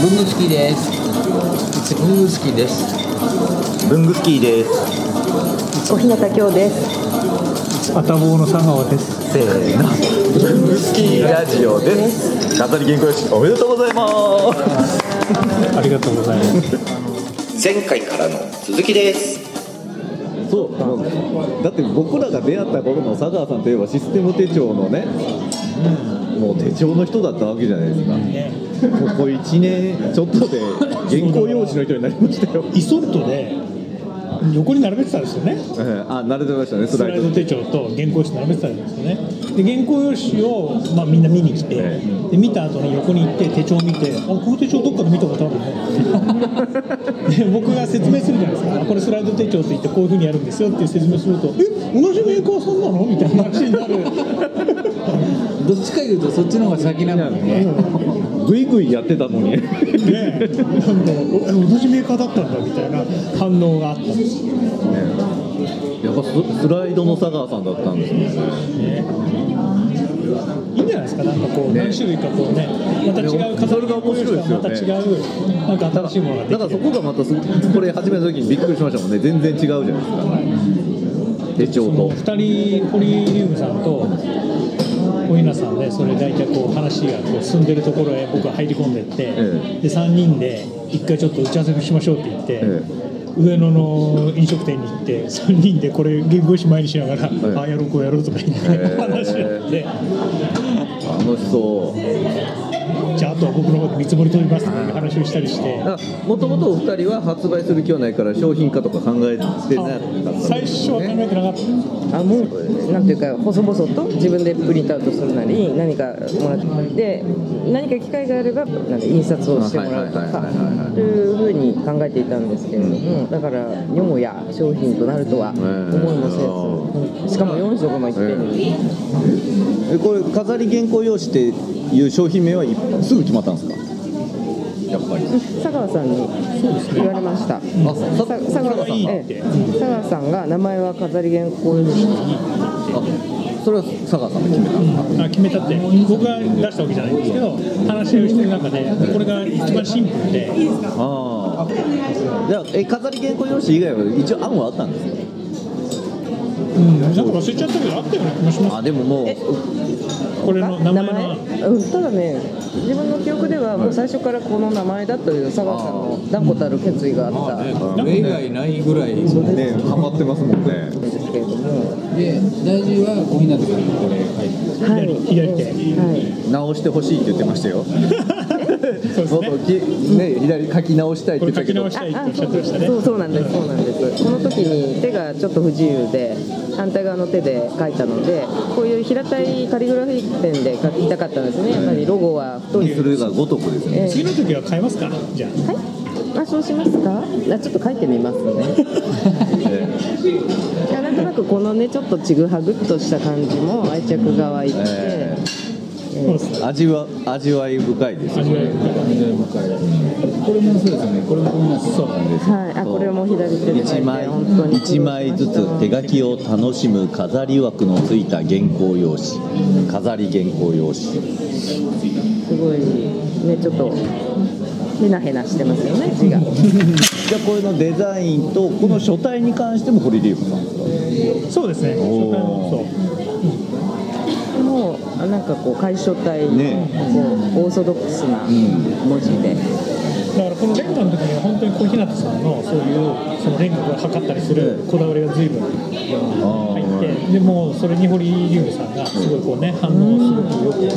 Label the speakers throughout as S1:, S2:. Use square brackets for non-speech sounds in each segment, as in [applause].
S1: 文具好きです。文具好きです。
S2: 文具スキーです。
S3: 小日向京です。
S4: あたぼうの佐川です。
S2: せーの。文具スキーラジオです。飾り原稿用紙。おめでとうございます。
S4: ありがとうございます。
S5: 前回からの続きです。
S2: そうもうだって僕らが出会った頃の佐川さんといえばシステム手帳のね、もう手帳の人だったわけじゃないですか、ここ1年ちょっとで原稿用紙の人になりましたよ、
S4: イソットで横に並べてたんですよね。
S2: ええあ慣れてましたねス
S4: スライド手帳と原稿用紙並べてたんですよね。で原稿用紙をまあみんな見に来て、
S2: え
S4: で見た後に横に行って手帳見て、あこの手帳どっかで見たことあるね。[laughs] で僕が説明するじゃないですか。あこれスライド手帳って言ってこういう風にやるんですよっていう説明すると、え同じメーカーさんなの？みたいな話になる。
S1: どっちかいうとそっちの方が先なのにね。
S2: ぐいぐいやってたのに。
S4: ね、なんかえ同じメーカーだったんだみたいな反応があった。んですよ。
S2: やっぱススライドの佐川さんだったんですね。
S4: いいんじゃないですか、なんかこう、
S2: ね。
S4: 何種類かこうね、また違う
S2: それが面白いですよね。
S4: また違う、なんか新しいものができて。
S2: だからそこがまたすこれ始めた時にびっくりしましたもんね。全然違うじゃないですか。手帳と。
S4: 2人、ポリリウムさんと小日向さんで、それ大体こう話がこう進んでるところへ僕が入り込んでって、
S2: え
S4: で3人で1回ちょっと打ち合わせしましょうって言って。
S2: え
S4: 上野の飲食店に行って3人でこれ原稿紙前にしながら、
S2: え
S4: ああやろうこうやろうとか言って、
S2: え。
S4: 話し合って。
S2: 楽しそう
S4: とは僕の方で見積もり取りますとかいう話をしたりして。
S2: もともとお二人は発売する気はないから商品化とか考えてなかったんです
S4: 最初は考えてなか？った
S3: あもうなんていうか細々と自分でプリントアウトするなり何かもらってで何か機会があればなんで印刷をしてもらうと
S2: はいはいはいはいはい。
S3: かというふうに考えていたんですけれどもだからよもや商品となるとは思いもせずしかも4色もいっぺんに。
S2: えこれ飾り原稿用紙っていう商品名はいすぐ決まったんですか？やっぱり。
S3: 佐川さんに言われました。
S2: あさ
S3: さ佐川さん、
S4: いいって。
S3: ええ。佐川さんが名前は飾り原稿用紙
S2: あそれは佐川さんが決めたんですか？
S4: あ決めたって。僕が出したわけじゃないんですけど話し合いをしてる中でこれが一番シンプルで。
S2: ああじゃあえ飾り原稿用紙以外は一応案はあったんですか？
S4: うん。なんか忘れちゃったけどあったような気もします。
S2: あでももう
S4: これの名前は？
S3: うん、ただね自分の記憶ではもう最初からこの名前だという佐川さんの断固たる決意があった。ん。
S1: これ以外ないぐらい
S2: ねハマってますもんね。
S3: ですけれども。
S1: で大事は小日向さんにこれ書いて。
S3: はい。
S4: 左手。
S3: はい。
S2: 直してほしいって言ってましたよ [laughs] もっときね左書き直したいって言ったけど
S4: 直したいっておっ
S3: あ
S4: しゃってましたね
S3: そうそうなんですそうなんです。この時に手がちょっと不自由で反対側の手で書いたのでこういう平たいカリグラフィックペンで書きたかったんですね。やっぱりロゴは太い
S2: するがごとくです。ね
S3: ええ
S4: 次の時は変えますか？じゃあ。
S3: はいあそうしますか。あちょっと書いてみますね。[laughs] なんとなくこのねちょっとちぐはぐっとした感じも愛着が湧いて、
S2: え
S4: そうです
S2: 味は味わい深いですよ
S4: 味わい深い
S1: これもそうですよね。これも小日向さんなんです
S3: はい、あこれも左手で書いて
S2: 1枚一枚ずつ手書きを楽しむ飾り枠のついた原稿用紙。飾り原稿用紙。
S3: すごいね。ちょっとへなへなしてますよね。字が。[laughs]
S2: じゃあこれのデザインとこの書体に関してもホリリーフさん。ですか
S4: そうですね。
S2: おー。
S4: 初回もそう
S3: なんかこう楷書体。の、
S2: ね。
S3: こうオーソドックスな文字で、
S4: だからこのレンガの時には本当に小日向さんのそういうそのレンガを測ったりするこだわりが随分入ってでもうそれに堀龍夢さんがすごいこうね反応をすごくよく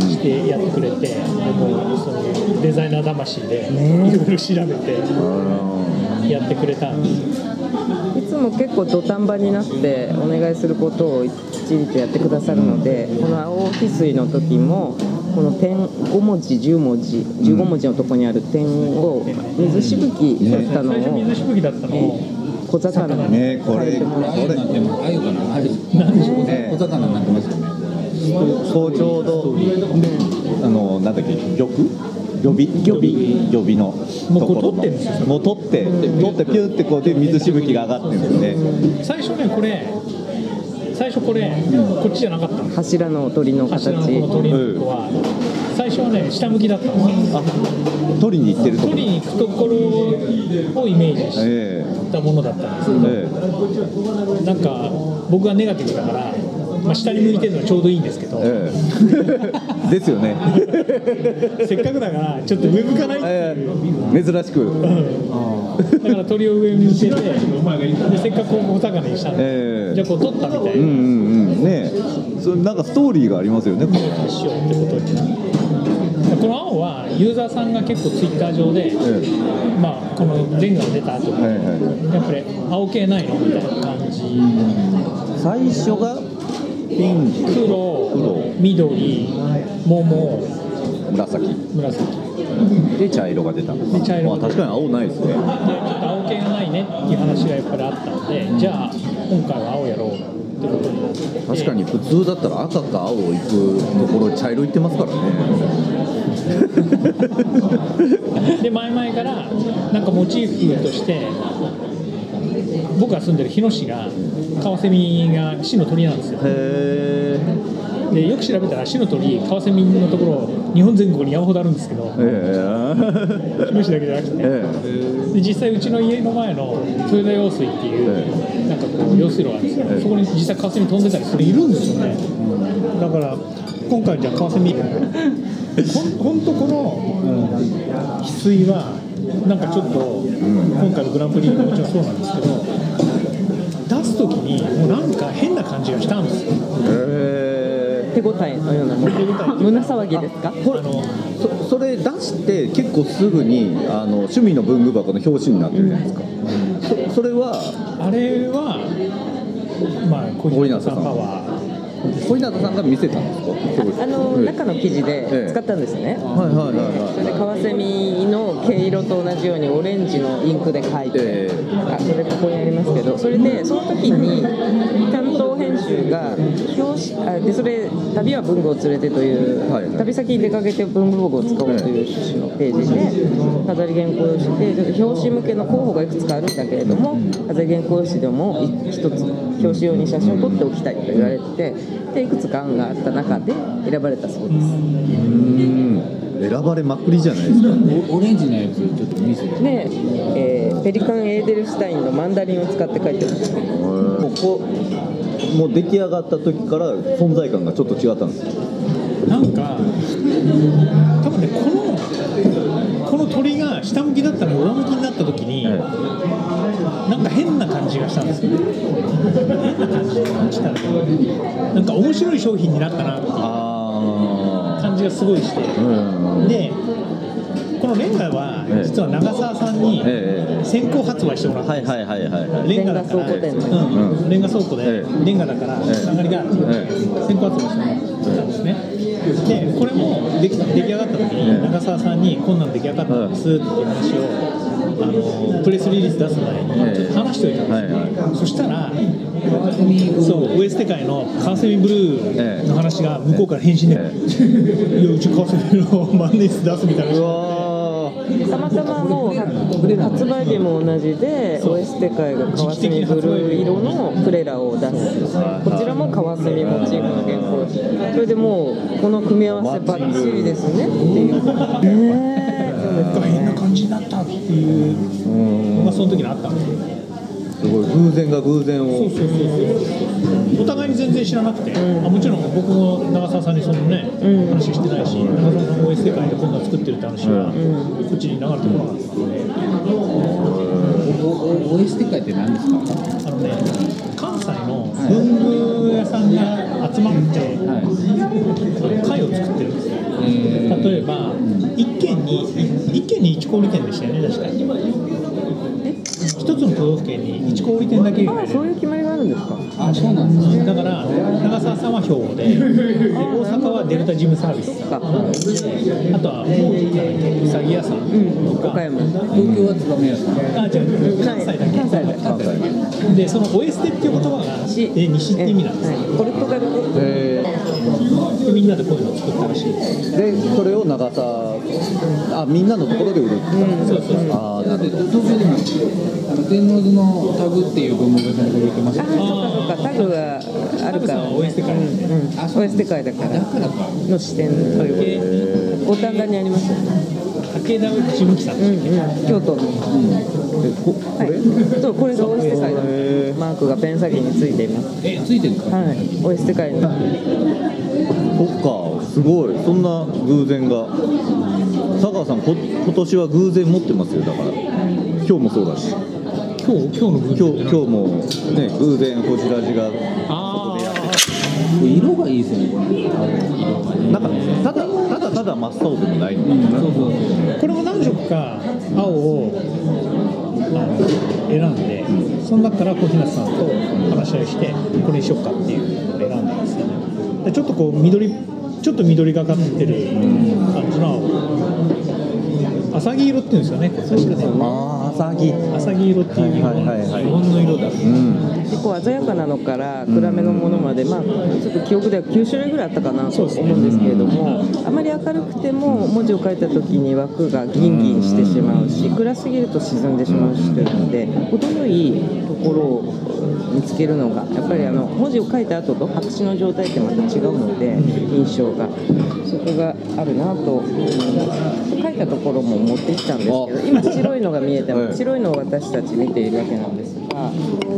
S4: してやってくれてでもうそのデザイナー魂でいろいろ調べてやってくれたんです
S3: いつも結構土壇場になってお願いすることをきっちりとやってくださるので、この青翡翠の時もこの点5文字10文字15文字のとこにある点を水しぶきだったの
S4: 最初水
S3: を
S4: しぶきだったのを
S3: 小魚に
S2: ねこれ
S3: 変えてもらっ
S1: あゆになってもあゆかなあゆ
S2: ね
S1: 小魚になってますよね。
S2: そうちょうどあのなんだっけ玉？魚尾魚尾魚尾のところ
S4: 取ってるんですよ。
S2: のもう取って取ってピューってこうで水しぶきが上がってるんですね。
S4: 最初ねこれ最初これ、こっちじゃなかった
S3: 柱の鳥の形。
S4: 柱のこの鳥のとこは、最初はね下向きだったんですよ。
S2: あ取りに行ってるとこ。
S4: 取りに行くところをイメージし
S2: え
S4: たものだったんですけ
S2: え
S4: ど、
S2: え
S4: なんか僕はネガティブだから、まあ、下に向いてるのはちょうどいいんですけど、
S2: ええ。え [laughs] ですよね。[laughs]
S4: せっかくだからちょっと上向かないって
S2: え
S4: いう、
S2: え珍しく。
S4: だから鳥を上に向けてでせっかくこう小魚にしたんで、
S2: ええ。
S4: じゃあこう取ったみたいな。
S2: うんうんうん。ねそれなんかストーリーがありますよねこれ。
S4: しようってことになってこの青はユーザーさんが結構ツイッター上で、まあ、このレンガが出た後に、
S2: はいは
S4: やっぱり青系ないのみたいな感じ。
S2: 最初がピンク
S4: 黒
S2: 黒。
S4: 緑桃。
S2: 紫。
S4: 紫。
S2: で茶色が出た
S4: で茶色
S2: まあ確かに青ないですね。
S4: でちょっと青系がないねっていう話がやっぱりあったのでじゃあ今回は青やろうってことになって。
S2: 確かに普通だったら赤か青行くところ茶色行ってますからね。[laughs]
S4: で前々からなんかモチーフとして僕が住んでる日野市がカワセミが市の鳥なんですよ。
S2: へ
S4: でよく調べたら市の鳥カワセミのところ日本全国に山ほどあるんですけど
S2: ええ
S4: 日野市だけじゃなくて。
S2: え
S4: で実際うちの家の前の豊田用水っていうなんかこう用水路があるんですけどそこに実際カワセミ飛んでたりするいるんですよね。だから今回じゃあカワセミ [laughs] ほんほんとこの翡翠はなんかちょっと今回のグランプリももちろんそうなんですけど出す時にもうなんか変な感じがしたんです。よ
S2: え
S3: 手応えのようなもの。胸騒ぎですか？
S2: これそそれ出して結構すぐにあの趣味の文具箱の表紙になってるじゃないですか、そそれは
S4: あれはまあ小日向さん。パワー
S2: 小日向さんが見せたんですか？
S3: あの
S2: はい
S3: 中の生地
S2: ええ。
S3: で使ったんですね、
S2: はいはいはい
S3: それでカワセミの毛色と同じようにオレンジのインクで描いて、
S2: え
S3: あそれここにありますけどそれでその時に担当編集が表紙あでそれ「旅は文具を連れて」という、
S2: はいはい。
S3: 旅先に出かけて文具ログを使おうという趣旨のページで飾り原稿用紙でちょっと表紙向けの候補がいくつかあるんだけれども飾り原稿用紙でもい一つ表紙用に写真を撮っておきたいと言われてでいくつか案があった中で選ばれたそうです。
S2: うん選ばれまくりじゃないですか。
S1: オオレンジのやつちょっと見せて。
S3: で、えーペリカン・エーデルシュタインのマンダリンを使って書いてます。
S2: もうこもう出来上がった時から存在感がちょっと違ったんです。よ
S4: なんか多分ねこのこの鳥が下向きだったのが上向きになった時に、
S2: え
S4: なんか変な感じがしたんですよ変な感じ。がしたらなんか面白い商品になったなっていうじがすごいして、でこのレンガは
S2: ええ。
S4: 実は長澤さんに
S2: ええ。
S4: 先行発売してもらった
S2: はいはいはいはいはい。
S4: レンガだから、
S3: レンガ倉庫店
S4: うん、レンガ倉庫で、
S2: ええ。
S4: レンガだから
S2: ええ。
S4: つながりが先行発売してもらったんですね。でこれも出来上がった時
S2: ええ。
S4: に長澤さんにこんなん出来上がったんですっていう話をあのプレスリリース出す前にちょっと話しておいたんですよ、
S2: はいは
S4: そしたらそうウエステ界のカワセミブルーの話が向こうから返信で、
S2: え
S4: いやうちカワセミの万年筆出すみたいな
S3: たまたまもう発売日も同じでオエステ界がカワセミブルー色のクレラを出す。こちらもカワセミモチーフの原稿それでもうこの組み合わせバッチリですね。っていうね
S4: なんか変な感じになったっていう。のがその時にあったんで。すよ
S2: すごい。偶然が偶然を。
S4: そうそうそうそう。お互いに全然知らなくて、あもちろん僕も長澤さんにそのね、話してないし長澤さんも OS 世界でこんなの作ってるって話は、こっちに流れてこなかったので。
S1: おお OS 界って何ですか
S4: あのね関西の文具屋さんが集まって、会を作ってるんですよ。例えば、一軒にい一軒に一小売店でしたよね確か一つの都道府県に一小売店だけ
S3: あそういう決まりがあるんですか？
S1: あそうなんです。ね
S4: だから長澤さんは兵庫でで大阪はデルタジムサービス。
S3: か。
S4: あとはうさぎ屋さんとか、
S3: 岡山。
S1: 東京は燕屋さん。
S4: あ違う関西だけ。
S3: 関西だけ。
S2: 関西
S4: でそのオエステっていう言葉が西って意味なんです
S3: ポルトガル語？
S2: え
S4: でみん裏でこういうのを作ったらしいで
S2: それを長さあみんなのところで売るって
S4: そうそうそう。
S2: ああなるほど
S1: 天王洲のタグっていう文房具屋さんで売ってます
S3: あそうかそうか。タグがあるから。
S4: タグさんは OS 世界なんで
S3: うん。うん、OS 世界だから
S1: だから。か
S3: の視点という五反田にありますよね。
S4: 武田内向さん
S3: うんうん。京都の。
S2: えこ
S3: はい。そうこれが OS 世界の
S2: へー。
S3: マークがペン先についています。
S1: えついてるんですか
S3: はい OS 世界の。
S2: そっかすごい。そんな偶然が。佐川さんこ今年は偶然持ってますよ。だから今日もそうだし
S4: 今日今日の分。
S2: 今日今日もね偶然星ラジが
S4: あ
S1: 色がいいですよねこれ。
S2: なんかただただただ真っ青でもないのかな、
S1: そうそう
S4: あこれも何色か青を選んで、その中から小日向さんと話し合いしてこれにしよっかっていうのを選んだんですよね。でちょっとこう緑ちょっと緑がかってる感じの青。浅黄色っていうんですよね確かね
S2: 浅木
S4: 浅黄色っていう色
S2: はいはいはいはい。
S4: 日本の色だ
S2: うん
S3: 結構鮮やかなのから暗めのものまで、まあ、ちょっと記憶では9種類ぐらいあったかなと思うんですけれども、あまり明るくても文字を書いた時に枠がギンギンしてしまうし暗すぎると沈んでしまうしというので程よいところを見つけるのがやっぱりあの文字を書いた後と白紙の状態ってまた違うので印象がそこがあるなと。書いたところも持ってきたんですけど今白いのが見えて
S2: はい
S3: ます白いのを私たち見ているわけなんですが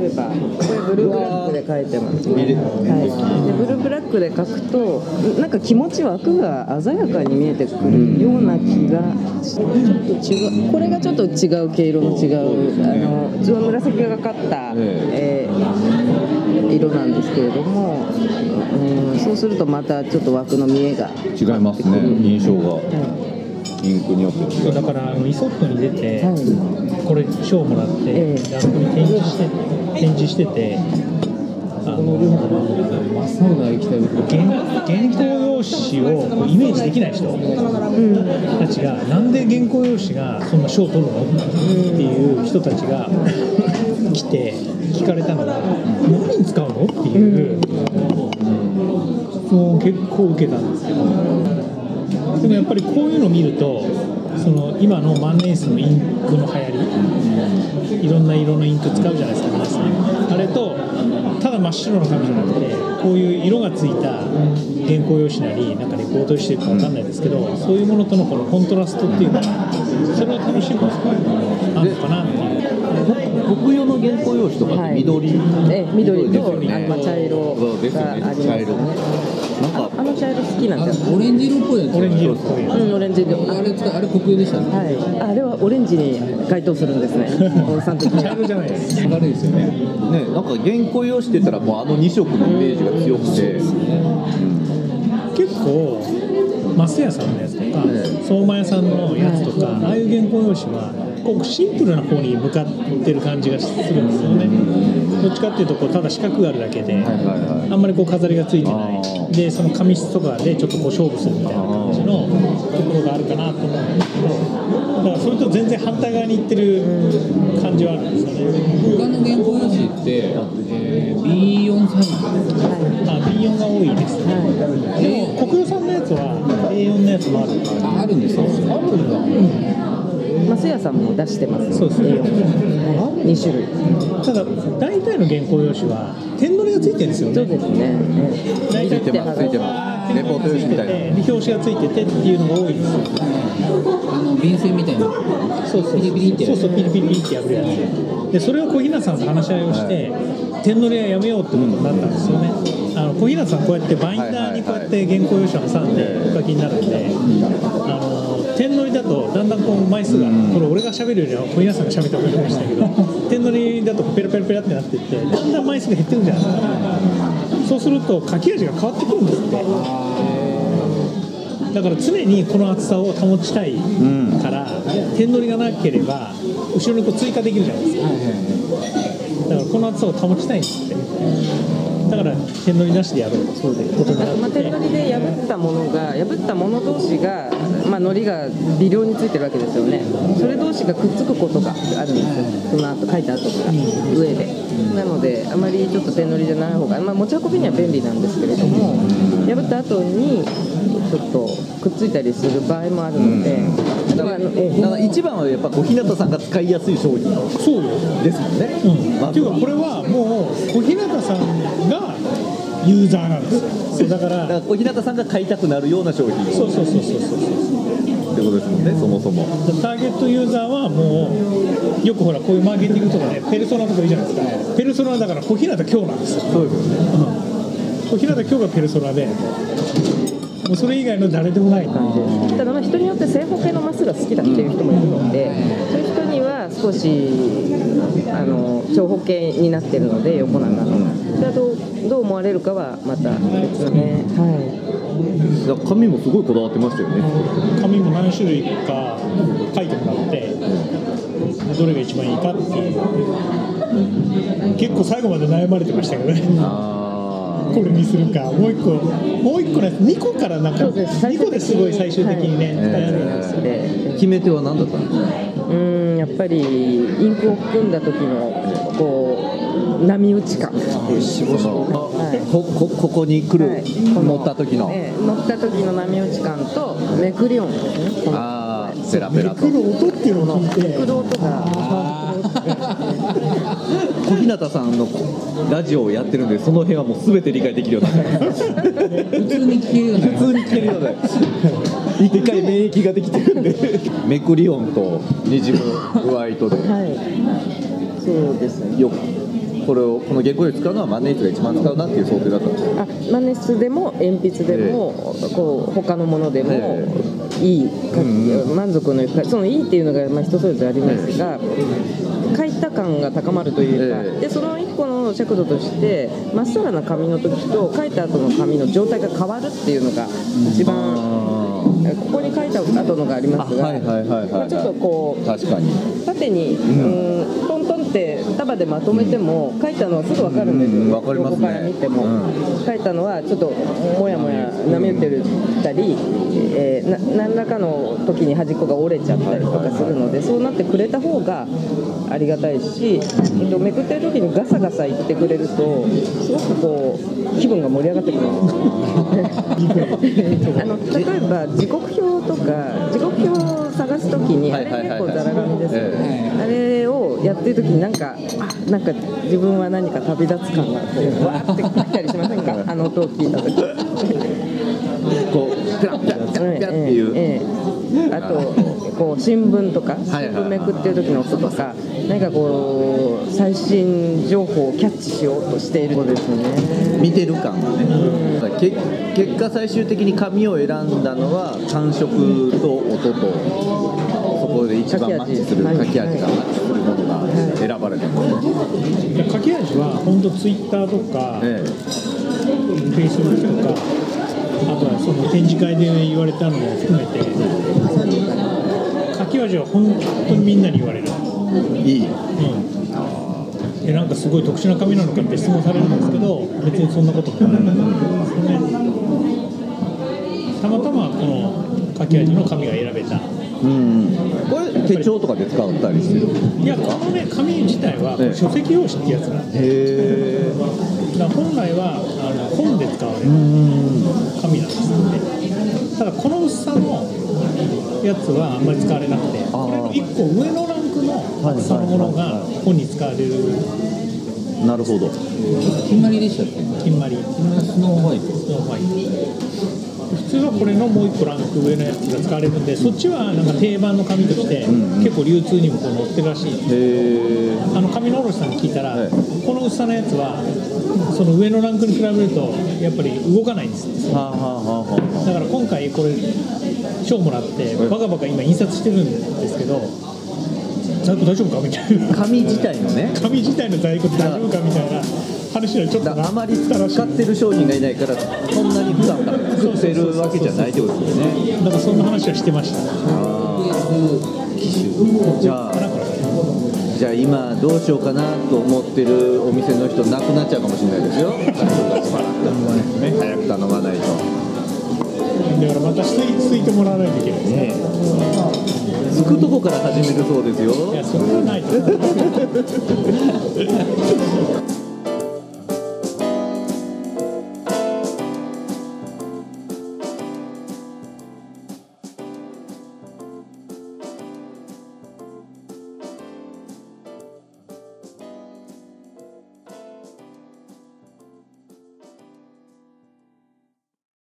S3: 例えばこれブルーブラックで書いてます。ね、はい、でブルーブラックで書くとなんか気持ち枠が鮮やかに見えてくるような気がちょっと違うこれがちょっと違う毛色の違うあのず紫がかった、えー色なんですけれども、うん、そうするとまたちょっと枠の見えが
S2: 違いますね。印象が。
S3: は
S2: インクによって違う
S4: だからあのイソットに出て、
S3: い、はい。
S4: これ賞をもらって、
S3: え
S4: あそこに展示して展示しててあの
S1: 真っ青な液体を
S4: 原原稿用紙をイメージできない人たちがなんで原稿用紙がそんな賞を取るのっていう人たちが来て聞かれたのが何に使うのっていう質問を結構受けたんですけどでもやっぱりこういうのを見るとその今の万年筆のインクの流行りいろんな色のインク使うじゃないですか皆さん。あれとただ真っ白な紙じゃなくてこういう色がついた原稿用紙なりなんかレポートしてるかわかんないですけどそういうものとのこのコントラストっていうのがそれを楽しむあるのかなっていう。
S2: 国用の原稿用紙とかって緑、
S3: ええ緑と
S2: ね
S3: 茶色があります
S2: 茶色。
S3: ね
S2: なんか
S3: あの茶色好きなん
S1: あ
S3: です
S1: オレンジ色っぽいやつ
S4: オレンジ色っぽい
S3: うんオレンジ色。あ
S1: あれあれ国有でしたね。
S3: はい、あれはオレンジに該当するんですね、大さん的には。
S4: 茶色じゃないです
S1: 明るいですよね
S2: ねなんか原稿用紙って言ったらもうあの2色のイメージが強くて、
S4: 結構マス屋さんのやつとか相馬屋さんのやつとかああいう原稿用紙はこうシンプルな方に向かってる感じがするんですよね。どっちかっていうとこうただ四角があるだけであんまりこう飾りがついてな
S2: あ
S4: いでその紙質とかでちょっとこう勝負するみたいな感じのところがあるかなと思うんですけどだからそれと全然反対側に行ってる感じはあるんですよね。
S1: 他の原稿用紙って、えー、B4 サイズ
S4: あ B4 が多いです。ねでも国用さんのやつは A4 のやつもある
S1: ああるんですよ。あるんだ
S3: マスヤさんも出してます。
S4: そうですね。
S3: 二種類。
S4: ただ大体の原稿用紙は点取りがついてるんですよね。
S3: そうですね。
S4: 大体
S2: ついてます。ついてます。レポート用紙みたいな。
S4: で表紙がついててっていうのが多いんですよ。
S1: あの便箋みたいな。
S4: そうそう
S1: ピリピリって
S4: そうそうピリピリって破るやつ。でそれを小日向さんと話し合いをして、点取りはやめようってことになったんですよねあの小日向さんこうやってバインダーにこうやって原稿用紙を挟んでお書きになるんで、あの点取りだとだんだんこう枚数が、これ俺が喋るよりは小日向さんが喋った方がいいかもしれないけど [laughs] 点取りだとペラペラペラってなってってだんだん枚数が減ってるじゃないですかそうすると書き味が変わってくるんですって。だから常にこの厚さを保ちたいから、点取りがなければ後ろにこう追加できるじゃないですか。だからこの厚さを保ちたいんですってだから点乗りなしでやろうとそういうことにな
S3: まあ、
S4: って
S3: 手乗りで破ったものが破ったもの同士が、まあ、のりが微量についてるわけですよね。それ同士がくっつくことがあるんですよ。その後書いた後から上で。なのであまりちょっと手乗りじゃない方が、まあ、持ち運びには便利なんですけれども破った後にちょっとくっついたりする場合もあるので、だからあのえ
S2: だから一番はやっぱ小日向さんが使いやすい商品。
S4: そうよ
S2: ですもんね、
S4: うん、っていうかこれはもう小日向さんがユーザーなんですよ。そう。だから
S2: だから小日向さんが買いたくなるような商品。って
S4: そうそうそうそうそう。
S2: ことですもんねそもそも。
S4: ターゲットユーザーはもうよくほらこういうマーケティングとかねペルソナとかいいじゃないですか。ペルソナだから小日向今日なんですよ。
S2: そうですよね。
S4: 小日向今日がペルソナでもうそれ以外の誰でもない感じ
S3: ただまあ人によって正方形のマスが好きだっていう人もいるので、そういう人少しあの長方形になってるので横長の、それはどうどう思われるかはまた別ね、は
S2: だから紙もすごいこだわってましたよね。
S4: 紙も何種類か書いてもらってどれが一番いいかっていう。結構最後まで悩まれてましたけどね。
S2: あ
S4: これにするか。もう一個もう一個のやつ2個からなんか
S3: そうです。
S4: 2個ですごい最終的にね、
S2: はい。
S4: 悩んでるんです
S3: い、で
S2: 決め手は何だったんですか？
S3: うーんやっぱりインクを含んだ時のこう波打ち感。はい。
S2: ここここに来る、
S3: はい。
S2: 乗った時の、
S3: ええ乗った時の波打ち感とめくり音ですね
S2: ああペラペラと。
S4: 来る音っていうのを聞いて
S3: めくる音が
S2: 小日向さんのラジオをやってるんでその辺はもう全て理解できるようにな。った
S1: 普通に聞けるようにな。りま
S2: 普通に聞けるようにな。る一回免疫ができてるんで。めくり音とにじむ具合とで。
S3: はい。そうですね。
S2: よくこれをこの原稿用使うのは万年筆が一番使うなっていう想定だったんですよ。
S3: あマネスでも鉛筆でも、こう他のものでも
S2: え
S3: いい、か
S2: うん
S3: 満足のいくそのいいっていうのがまあ人それぞれありますが、書いた感が高まるというか、
S2: ええ。
S3: でその一個の尺度としてまっさらな紙の時と書いた後の紙の状態が変わるっていうのが一番、
S2: あ
S3: ここに書いた後のがありますが、ちょっとこう
S2: ー確かに。
S3: 縦に、うん、トントンって束でまとめても、書いたのはすぐ分かるんですよ、
S2: うかります
S3: から見ても、
S2: うん。
S3: 書いたのはちょっともやもや波打ってるたり、えーな何らかの時に端っこが折れちゃったりとかするので、そうなってくれた方がありがたいし、えっと、めくってる時にガサガサ言ってくれるとすごくこう気分が盛り上がってくる [laughs] あの例えば時刻表とか時刻表を探す時にあれ結構ざら紙ですよ
S2: え
S3: ね、あれをやってる時になんかあなんか自分は何か旅立つ感がこうわーってきたりしませんか？[laughs] あの音を聞いた時。
S2: こうペラペラペラペラっていう、
S3: ええええあとこう新聞とか新
S2: はいはい。
S3: 聞めくってる時の音とか何かこう最新情報をキャッチしようとしているですね
S2: 見てる感がね、だからけ結果最終的に紙を選んだのは感触と音とそこで一番マッチする
S3: 書き味。
S2: 書き味がマッチするものが選ばれたんです。ね、
S4: 書き味は本当ツイッターとか、
S2: え
S4: フェイスブックとかあとはその展示会で言われたのも含めて書き味は本当にみんなに言われる、
S2: えいい。
S4: うん、でなんかすごい特殊な紙なのかって質問されるんですけど別にそんなこともない。んですよねたまたまこの書き味の紙が選べた。
S2: うんこれ手帳とかで使ったりしてる
S4: いやこのね紙自体は
S2: ええ
S4: 書籍用紙ってやつなんで。
S2: へえ。
S4: だ本来はあの本で使われる紙なんですよねただこの薄さのやつはあんまり使われなくてこれの1個上のランクの厚さのものが本に使われる。
S2: なるほど。
S1: 決まりでしたっけ？
S4: 金まり。
S1: スノーホワイト。
S4: スノーホワイト。普通はこれのもう1個ランク上のやつが使われるんでそっちはなんか定番の紙として結構流通にもこう載ってるらしい
S2: へえ
S4: あの紙の卸さんに聞いたら、
S2: はい。
S4: この薄さのやつはその上のランクに比べるとやっぱり動かないんですって。
S2: はあはあはあ。は
S4: だから今回これ賞もらってバカバカ今印刷してるんですけど大丈夫かみたいな。
S2: あ紙自体のね。[laughs]
S4: 紙自体の在庫大丈夫かみたいな話はちょっと
S2: あまり使ってる商品がいないからそんなに普段から作ってるわけじゃないってことですよね。
S4: なんかそんな話はしてました。
S2: あーじゃあじじゃあ今どうしようかなと思ってるお店の人なくなっちゃうかもしれないですよ。[laughs] 早く頼まないと
S4: だからまたすいてもらわないといけないですね。
S2: つくとこから始めるそうですよ。
S4: いやそれはないと思う